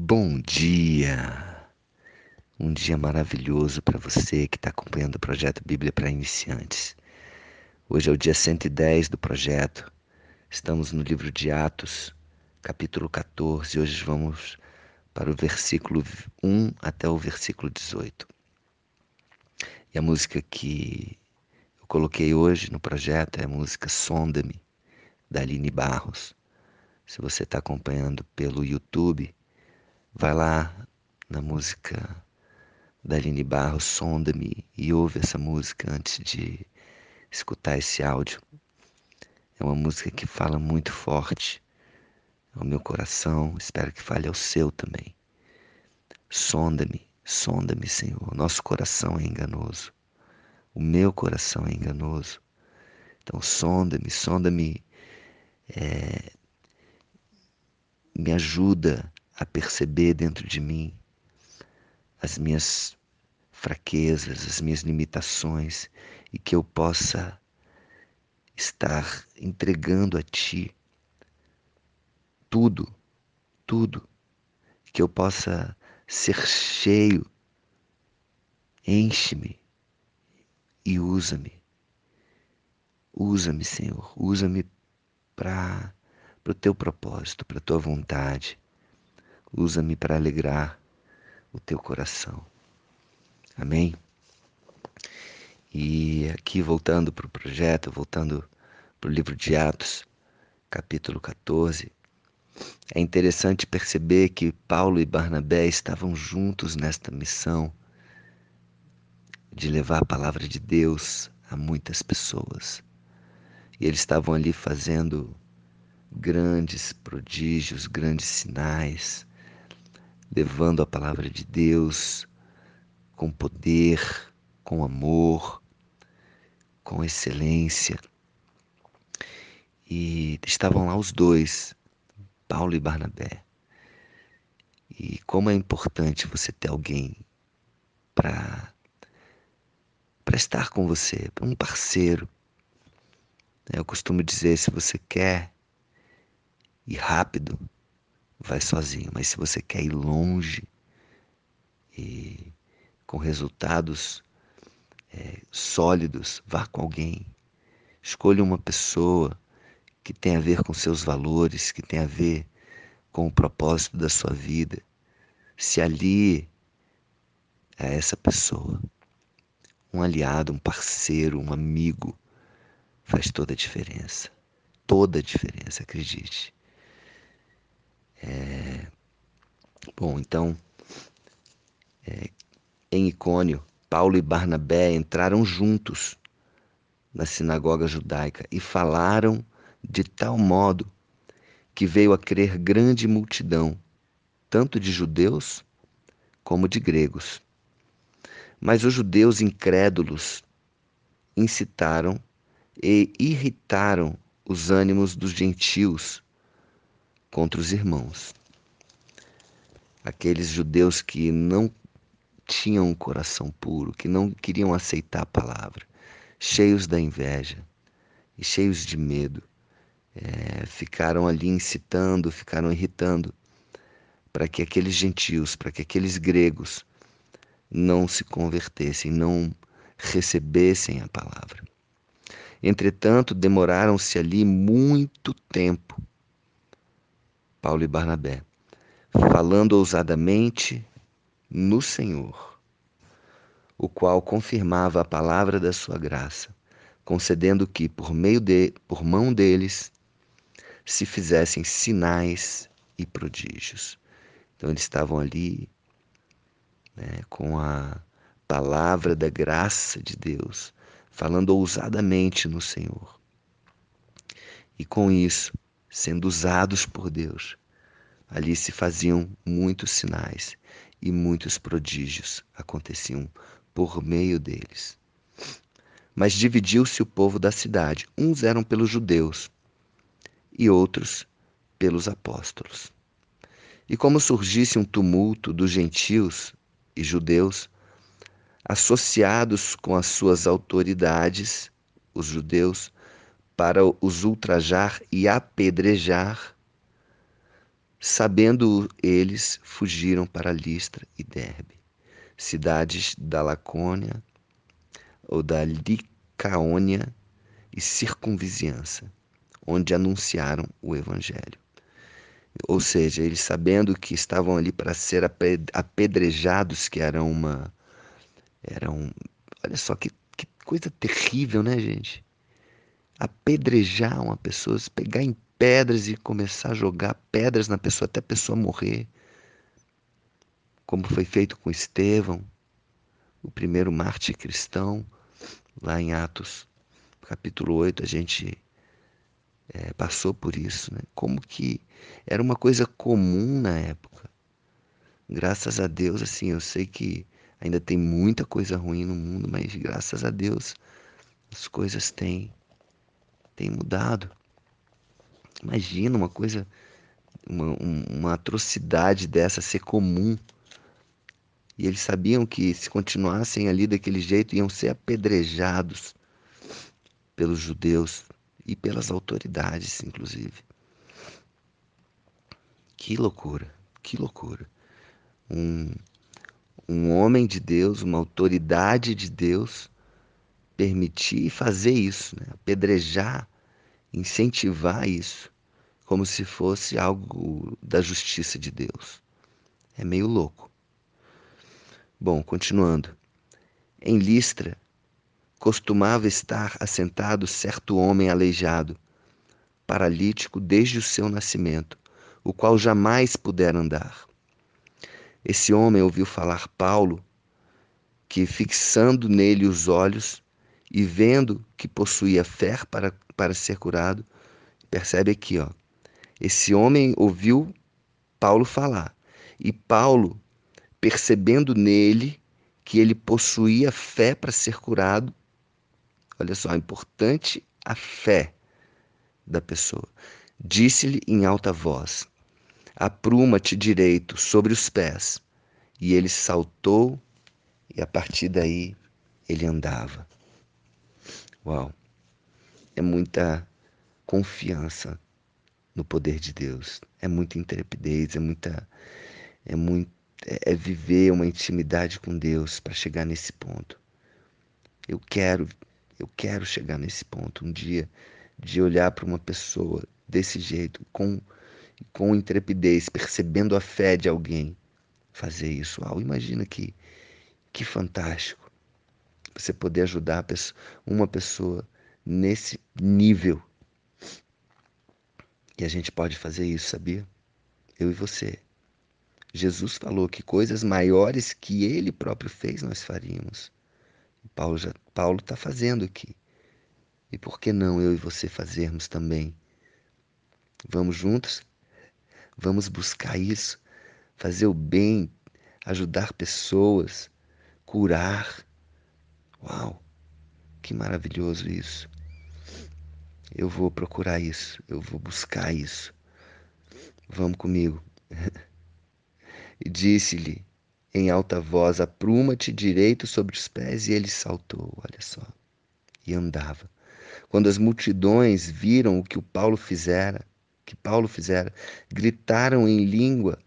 Bom dia! Um dia maravilhoso para você que está acompanhando o projeto Bíblia para Iniciantes. Hoje é o dia 110 do projeto. Estamos no livro de Atos, capítulo 14. Hoje vamos para o versículo 1 até o versículo 18. E a música que eu coloquei hoje no projeto é a música Sonda-me, da Aline Barros. Se você está acompanhando pelo YouTube, vai lá na música da Aline Barros, Sonda-me e ouve essa música antes de escutar esse áudio. É uma música que fala muito forte ao meu coração, espero que fale ao seu também. Sonda-me, sonda-me, Senhor. Nosso coração é enganoso. O meu coração é enganoso. Então, sonda-me, sonda-me. É, me ajuda a perceber dentro de mim as minhas fraquezas, as minhas limitações e que eu possa estar entregando a Ti tudo, tudo, que eu possa ser cheio, enche-me e usa-me. Usa-me, Senhor, usa-me para o teu propósito, para a tua vontade. Usa-me para alegrar o teu coração. Amém? E aqui voltando para o projeto, voltando para o livro de Atos, capítulo 14, é interessante perceber que Paulo e Barnabé estavam juntos nesta missão de levar a palavra de Deus a muitas pessoas. E eles estavam ali fazendo grandes prodígios, grandes sinais, levando a palavra de Deus com poder, com amor, com excelência. E estavam lá os dois, Paulo e Barnabé. E como é importante você ter alguém para estar com você, um parceiro. Eu costumo dizer, se você quer ir rápido, vai sozinho. Mas se você quer ir longe e com resultados é, sólidos, vá com alguém. Escolha uma pessoa que tem a ver com seus valores, que tem a ver com o propósito da sua vida. Se alie a essa pessoa. Um aliado, um parceiro, um amigo faz toda a diferença. Toda a diferença, acredite. É... Bom, então, é... em Icônio, Paulo e Barnabé entraram juntos na sinagoga judaica e falaram de tal modo que veio a crer grande multidão, tanto de judeus como de gregos. Mas os judeus incrédulos incitaram e irritaram os ânimos dos gentios contra os irmãos. Aqueles judeus que não tinham um coração puro, que não queriam aceitar a palavra, cheios da inveja e cheios de medo, é, ficaram ali incitando, ficaram irritando, para que aqueles gentios, para que aqueles gregos não se convertessem, não recebessem a palavra. Entretanto, demoraram-se ali muito tempo Paulo e Barnabé, falando ousadamente no Senhor, o qual confirmava a palavra da sua graça, concedendo que por meio de por mão deles se fizessem sinais e prodígios. Então eles estavam ali né, com a palavra da graça de Deus, falando ousadamente no Senhor. E com isso, sendo usados por Deus. Ali se faziam muitos sinais e muitos prodígios aconteciam por meio deles. Mas dividiu-se o povo da cidade. Uns eram pelos judeus e outros pelos apóstolos. E como surgisse um tumulto dos gentios e judeus, associados com as suas autoridades, os judeus, para os ultrajar e apedrejar, Sabendo eles, fugiram para Listra e Derbe, cidades da Lacônia ou da Licaônia e circunvizinhança, onde anunciaram o evangelho. Ou seja, eles sabendo que estavam ali para ser apedrejados, que era uma era um, olha só que, que coisa terrível, né, gente? Apedrejar uma pessoa, pegar em pedras e começar a jogar pedras na pessoa até a pessoa morrer. Como foi feito com Estevão, o primeiro mártir cristão, lá em Atos, capítulo 8, a gente é, passou por isso, né? Como que era uma coisa comum na época. Graças a Deus, assim, eu sei que ainda tem muita coisa ruim no mundo, mas graças a Deus as coisas têm, têm mudado. Imagina uma coisa, uma, uma atrocidade dessa ser comum. E eles sabiam que se continuassem ali daquele jeito iam ser apedrejados pelos judeus e pelas autoridades, inclusive. Que loucura, que loucura. Um, um homem de Deus, uma autoridade de Deus, permitir fazer isso, né? apedrejar incentivar isso como se fosse algo da justiça de Deus. É meio louco. Bom, continuando. Em Listra, costumava estar assentado certo homem aleijado, paralítico desde o seu nascimento, o qual jamais pudera andar. Esse homem ouviu falar Paulo, que, fixando nele os olhos e vendo que possuía fé para para ser curado. Percebe aqui, ó. Esse homem ouviu Paulo falar. E Paulo, percebendo nele que ele possuía fé para ser curado, olha só, importante a fé da pessoa. Disse-lhe em alta voz: Apruma-te direito sobre os pés. E ele saltou, e a partir daí ele andava. Uau! é muita confiança no poder de Deus, é muita intrepidez, é muita é muito é, é viver uma intimidade com Deus para chegar nesse ponto. Eu quero eu quero chegar nesse ponto um dia de olhar para uma pessoa desse jeito, com com intrepidez, percebendo a fé de alguém, fazer isso. Uau, imagina que que fantástico você poder ajudar uma pessoa nesse nível. E a gente pode fazer isso, sabia? Eu e você. Jesus falou que coisas maiores que ele próprio fez nós faríamos. Paulo já Paulo está fazendo aqui. E por que não eu e você fazermos também? Vamos juntos? Vamos buscar isso, fazer o bem, ajudar pessoas, curar. Uau, que maravilhoso isso. Eu vou procurar isso, eu vou buscar isso. Vamos comigo. e disse-lhe em alta voz: Apruma-te direito sobre os pés. E ele saltou, olha só, e andava. Quando as multidões viram o que o Paulo fizera, que Paulo fizera, gritaram em língua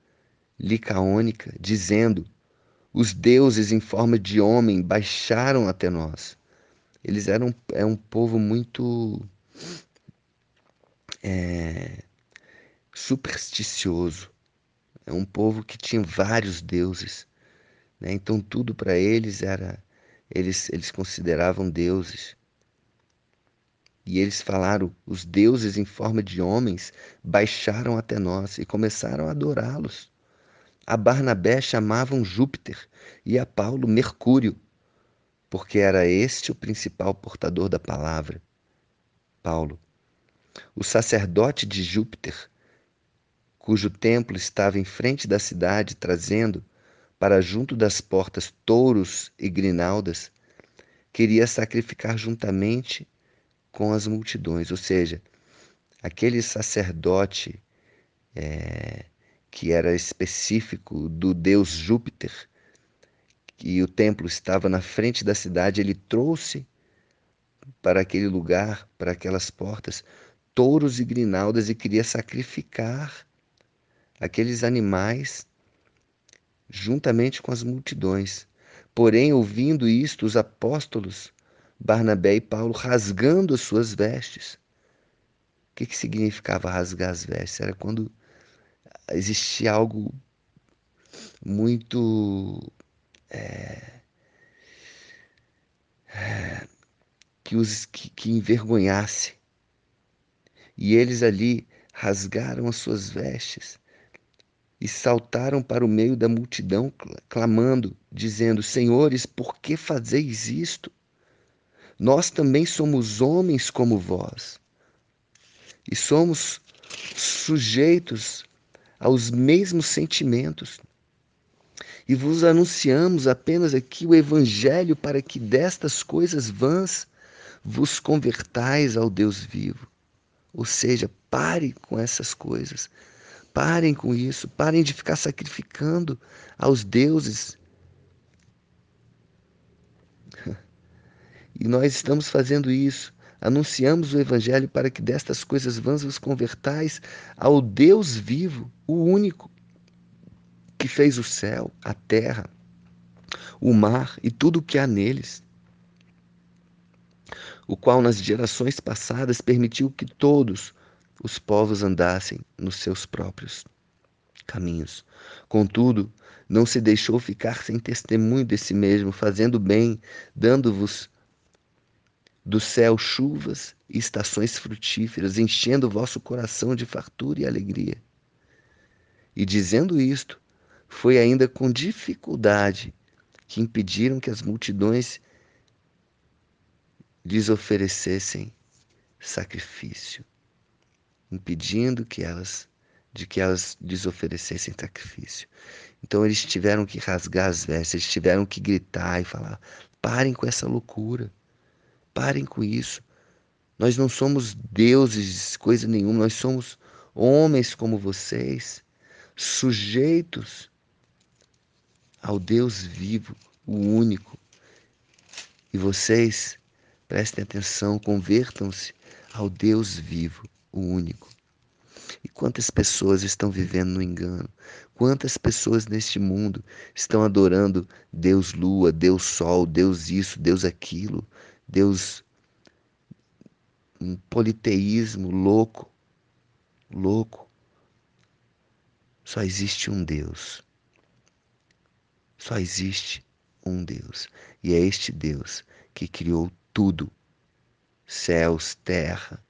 licaônica, dizendo: Os deuses em forma de homem baixaram até nós. Eles eram é um povo muito é, supersticioso. É um povo que tinha vários deuses. Né? Então tudo para eles era. Eles, eles consideravam deuses. E eles falaram: os deuses em forma de homens baixaram até nós e começaram a adorá-los. A Barnabé chamavam Júpiter e a Paulo Mercúrio, porque era este o principal portador da palavra. Paulo o sacerdote de Júpiter, cujo templo estava em frente da cidade, trazendo para junto das portas touros e grinaldas, queria sacrificar juntamente com as multidões, ou seja, aquele sacerdote é, que era específico do deus Júpiter, e o templo estava na frente da cidade, ele trouxe para aquele lugar, para aquelas portas, touros e grinaldas e queria sacrificar aqueles animais juntamente com as multidões. Porém, ouvindo isto, os apóstolos Barnabé e Paulo rasgando as suas vestes. O que, que significava rasgar as vestes? Era quando existia algo muito é, é, que os que, que envergonhasse. E eles ali rasgaram as suas vestes e saltaram para o meio da multidão, clamando, dizendo: Senhores, por que fazeis isto? Nós também somos homens como vós e somos sujeitos aos mesmos sentimentos. E vos anunciamos apenas aqui o Evangelho para que destas coisas vãs vos convertais ao Deus vivo. Ou seja, pare com essas coisas. Parem com isso. Parem de ficar sacrificando aos deuses E nós estamos fazendo isso. Anunciamos o Evangelho para que destas coisas vãs vos convertais ao Deus vivo, o único, que fez o céu, a terra, o mar e tudo o que há neles, o qual nas gerações passadas permitiu que todos os povos andassem nos seus próprios caminhos. Contudo, não se deixou ficar sem testemunho de si mesmo, fazendo bem, dando-vos do céu chuvas e estações frutíferas, enchendo o vosso coração de fartura e alegria. E dizendo isto, foi ainda com dificuldade que impediram que as multidões lhes oferecessem sacrifício, impedindo que elas de que elas lhes oferecessem sacrifício. Então eles tiveram que rasgar as vestes, eles tiveram que gritar e falar: parem com essa loucura. Parem com isso. Nós não somos deuses, coisa nenhuma, nós somos homens como vocês, sujeitos ao Deus vivo, o único. E vocês, prestem atenção, convertam-se ao Deus vivo, o único. E quantas pessoas estão vivendo no engano? Quantas pessoas neste mundo estão adorando Deus Lua, Deus Sol, Deus isso, Deus aquilo, Deus, um politeísmo louco, louco. Só existe um Deus. Só existe um Deus. E é este Deus que criou tudo: céus, terra,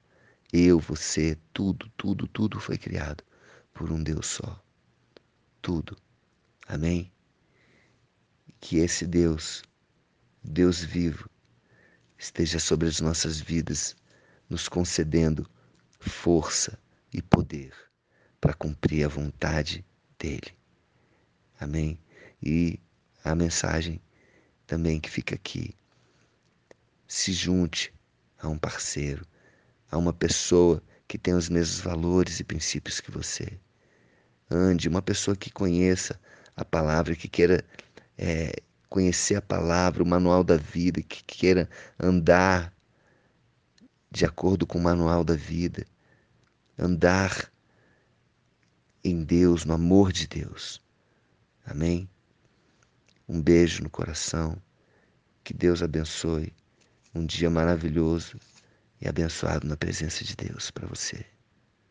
eu, você, tudo, tudo, tudo foi criado por um Deus só. Tudo. Amém? Que esse Deus, Deus vivo, esteja sobre as nossas vidas, nos concedendo força e poder para cumprir a vontade dele. Amém? E a mensagem também que fica aqui. Se junte a um parceiro, a uma pessoa que tem os mesmos valores e princípios que você. Ande, uma pessoa que conheça a palavra, que queira é, conhecer a palavra, o manual da vida, que queira andar de acordo com o manual da vida, andar em Deus, no amor de Deus. Amém? Um beijo no coração. Que Deus abençoe. Um dia maravilhoso e abençoado na presença de Deus para você.